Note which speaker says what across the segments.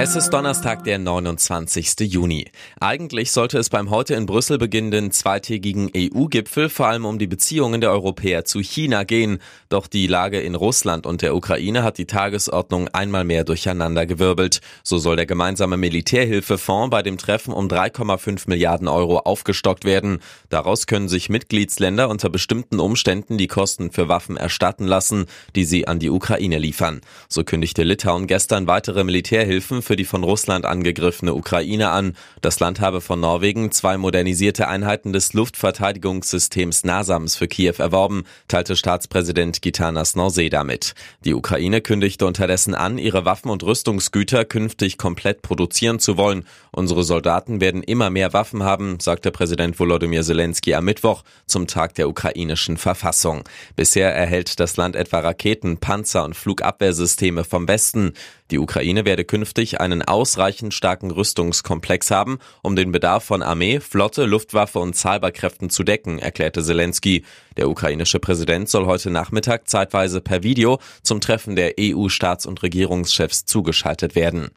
Speaker 1: Es ist Donnerstag, der 29. Juni. Eigentlich sollte es beim heute in Brüssel beginnenden zweitägigen EU-Gipfel vor allem um die Beziehungen der Europäer zu China gehen. Doch die Lage in Russland und der Ukraine hat die Tagesordnung einmal mehr durcheinandergewirbelt. So soll der gemeinsame Militärhilfefonds bei dem Treffen um 3,5 Milliarden Euro aufgestockt werden. Daraus können sich Mitgliedsländer unter bestimmten Umständen die Kosten für Waffen erstatten lassen, die sie an die Ukraine liefern. So kündigte Litauen gestern weitere Militärhilfen für die von Russland angegriffene Ukraine an. Das Land habe von Norwegen zwei modernisierte Einheiten des Luftverteidigungssystems NASAMS für Kiew erworben, teilte Staatspräsident Gitanas Norseda mit. Die Ukraine kündigte unterdessen an, ihre Waffen und Rüstungsgüter künftig komplett produzieren zu wollen. Unsere Soldaten werden immer mehr Waffen haben, sagte Präsident Volodymyr Zelensky am Mittwoch zum Tag der ukrainischen Verfassung. Bisher erhält das Land etwa Raketen, Panzer und Flugabwehrsysteme vom Westen. Die Ukraine werde künftig einen ausreichend starken Rüstungskomplex haben, um den Bedarf von Armee, Flotte, Luftwaffe und Zahlbarkräften zu decken, erklärte Zelensky. Der ukrainische Präsident soll heute Nachmittag zeitweise per Video zum Treffen der EU-Staats- und Regierungschefs zugeschaltet werden.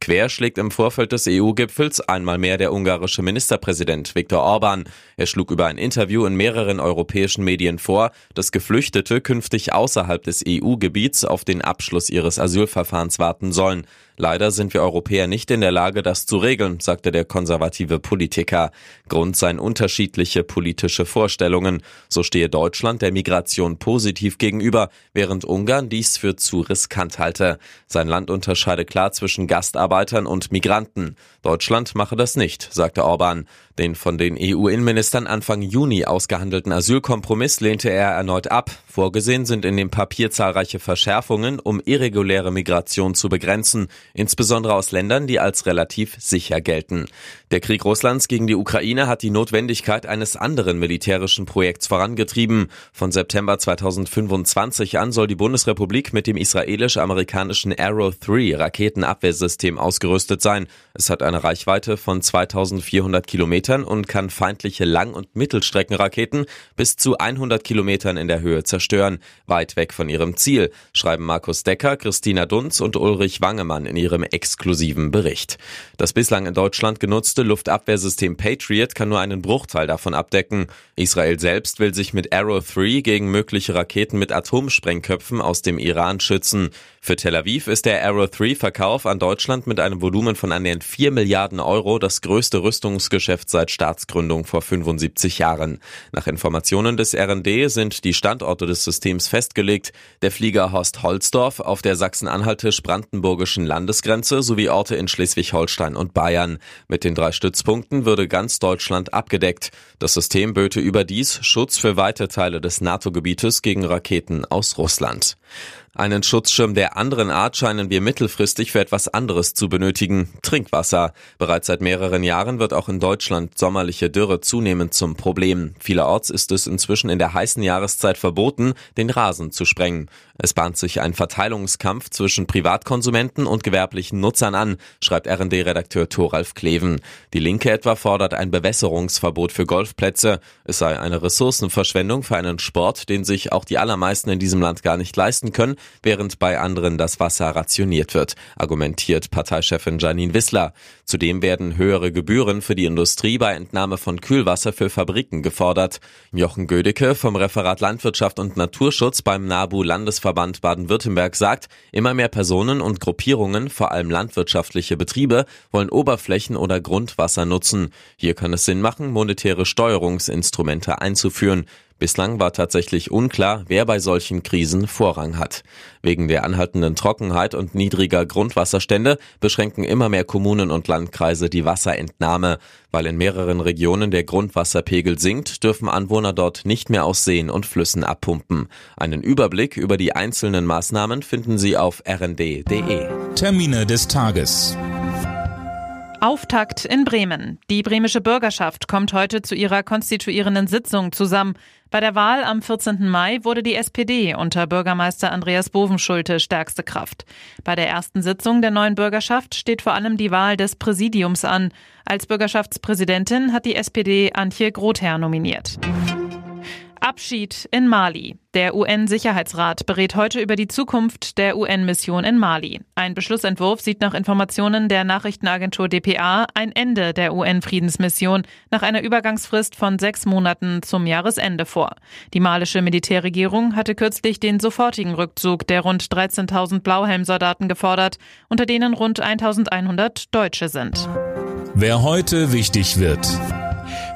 Speaker 1: Quer schlägt im Vorfeld des EU-Gipfels einmal mehr der ungarische Ministerpräsident Viktor Orban. Er schlug über ein Interview in mehreren europäischen Medien vor, dass Geflüchtete künftig außerhalb des EU-Gebiets auf den Abschluss ihres Asylverfahrens warten sollen. Leider sind wir Europäer nicht in der Lage, das zu regeln, sagte der konservative Politiker. Grund seien unterschiedliche politische Vorstellungen. So stehe Deutschland der Migration positiv gegenüber, während Ungarn dies für zu riskant halte. Sein Land unterscheide klar zwischen Gastarbeitern und Migranten. Deutschland mache das nicht, sagte Orban. Den von den EU-Innenministern Anfang Juni ausgehandelten Asylkompromiss lehnte er erneut ab. Vorgesehen sind in dem Papier zahlreiche Verschärfungen, um irreguläre Migration zu begrenzen insbesondere aus Ländern, die als relativ sicher gelten. Der Krieg Russlands gegen die Ukraine hat die Notwendigkeit eines anderen militärischen Projekts vorangetrieben. Von September 2025 an soll die Bundesrepublik mit dem israelisch-amerikanischen Arrow 3 Raketenabwehrsystem ausgerüstet sein. Es hat eine Reichweite von 2400 Kilometern und kann feindliche Lang- und Mittelstreckenraketen bis zu 100 Kilometern in der Höhe zerstören, weit weg von ihrem Ziel, schreiben Markus Decker, Christina Dunz und Ulrich Wangemann in ihrem exklusiven Bericht. Das bislang in Deutschland genutzte Luftabwehrsystem Patriot kann nur einen Bruchteil davon abdecken. Israel selbst will sich mit Arrow 3 gegen mögliche Raketen mit Atomsprengköpfen aus dem Iran schützen. Für Tel Aviv ist der Arrow 3 Verkauf an Deutschland mit einem Volumen von annähernd 4 Milliarden Euro das größte Rüstungsgeschäft seit Staatsgründung vor 75 Jahren. Nach Informationen des RND sind die Standorte des Systems festgelegt. Der Flieger Horst Holzdorf auf der sachsen-anhaltisch-brandenburgischen Landesgrenze sowie Orte in Schleswig-Holstein und Bayern. Mit den drei Stützpunkten würde ganz Deutschland abgedeckt. Das System böte überdies Schutz für weite Teile des NATO-Gebietes gegen Raketen aus Russland. Einen Schutzschirm der anderen Art scheinen wir mittelfristig für etwas anderes zu benötigen. Trinkwasser. Bereits seit mehreren Jahren wird auch in Deutschland sommerliche Dürre zunehmend zum Problem. Vielerorts ist es inzwischen in der heißen Jahreszeit verboten, den Rasen zu sprengen. Es bahnt sich ein Verteilungskampf zwischen Privatkonsumenten und gewerblichen Nutzern an, schreibt RD-Redakteur Thoralf Kleven. Die Linke etwa fordert ein Bewässerungsverbot für Golfplätze. Es sei eine Ressourcenverschwendung für einen Sport, den sich auch die allermeisten in diesem Land gar nicht leisten können, während bei anderen das Wasser rationiert wird, argumentiert Parteichefin Janine Wissler. Zudem werden höhere Gebühren für die Industrie bei Entnahme von Kühlwasser für Fabriken gefordert. Jochen Gödecke vom Referat Landwirtschaft und Naturschutz beim NABU Landesverband Baden-Württemberg sagt, immer mehr Personen und Gruppierungen, vor allem landwirtschaftliche Betriebe, wollen Oberflächen oder Grundwasser nutzen. Hier kann es Sinn machen, monetäre Steuerungsinstrumente einzuführen. Bislang war tatsächlich unklar, wer bei solchen Krisen Vorrang hat. Wegen der anhaltenden Trockenheit und niedriger Grundwasserstände beschränken immer mehr Kommunen und Landkreise die Wasserentnahme. Weil in mehreren Regionen der Grundwasserpegel sinkt, dürfen Anwohner dort nicht mehr aus Seen und Flüssen abpumpen. Einen Überblick über die einzelnen Maßnahmen finden Sie auf rnd.de.
Speaker 2: Termine des Tages.
Speaker 3: Auftakt in Bremen. Die bremische Bürgerschaft kommt heute zu ihrer konstituierenden Sitzung zusammen. Bei der Wahl am 14. Mai wurde die SPD unter Bürgermeister Andreas Bovenschulte stärkste Kraft. Bei der ersten Sitzung der neuen Bürgerschaft steht vor allem die Wahl des Präsidiums an. Als Bürgerschaftspräsidentin hat die SPD Antje Grother nominiert. Abschied in Mali. Der UN-Sicherheitsrat berät heute über die Zukunft der UN-Mission in Mali. Ein Beschlussentwurf sieht nach Informationen der Nachrichtenagentur dpa ein Ende der UN-Friedensmission nach einer Übergangsfrist von sechs Monaten zum Jahresende vor. Die malische Militärregierung hatte kürzlich den sofortigen Rückzug der rund 13.000 Blauhelmsoldaten gefordert, unter denen rund 1.100 Deutsche sind.
Speaker 2: Wer heute wichtig wird.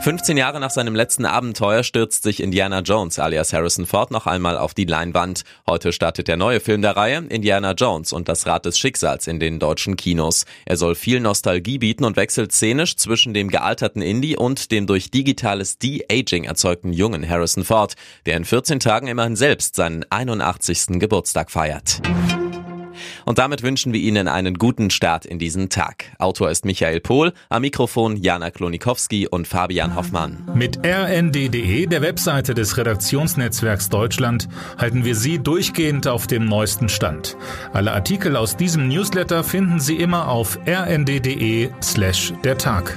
Speaker 1: 15 Jahre nach seinem letzten Abenteuer stürzt sich Indiana Jones alias Harrison Ford noch einmal auf die Leinwand. Heute startet der neue Film der Reihe, Indiana Jones und das Rad des Schicksals in den deutschen Kinos. Er soll viel Nostalgie bieten und wechselt szenisch zwischen dem gealterten Indie und dem durch digitales De-Aging erzeugten jungen Harrison Ford, der in 14 Tagen immerhin selbst seinen 81. Geburtstag feiert. Und damit wünschen wir Ihnen einen guten Start in diesen Tag. Autor ist Michael Pohl, am Mikrofon Jana Klonikowski und Fabian Hoffmann.
Speaker 2: Mit rnd.de, der Webseite des Redaktionsnetzwerks Deutschland, halten wir Sie durchgehend auf dem neuesten Stand. Alle Artikel aus diesem Newsletter finden Sie immer auf rnd.de slash der Tag.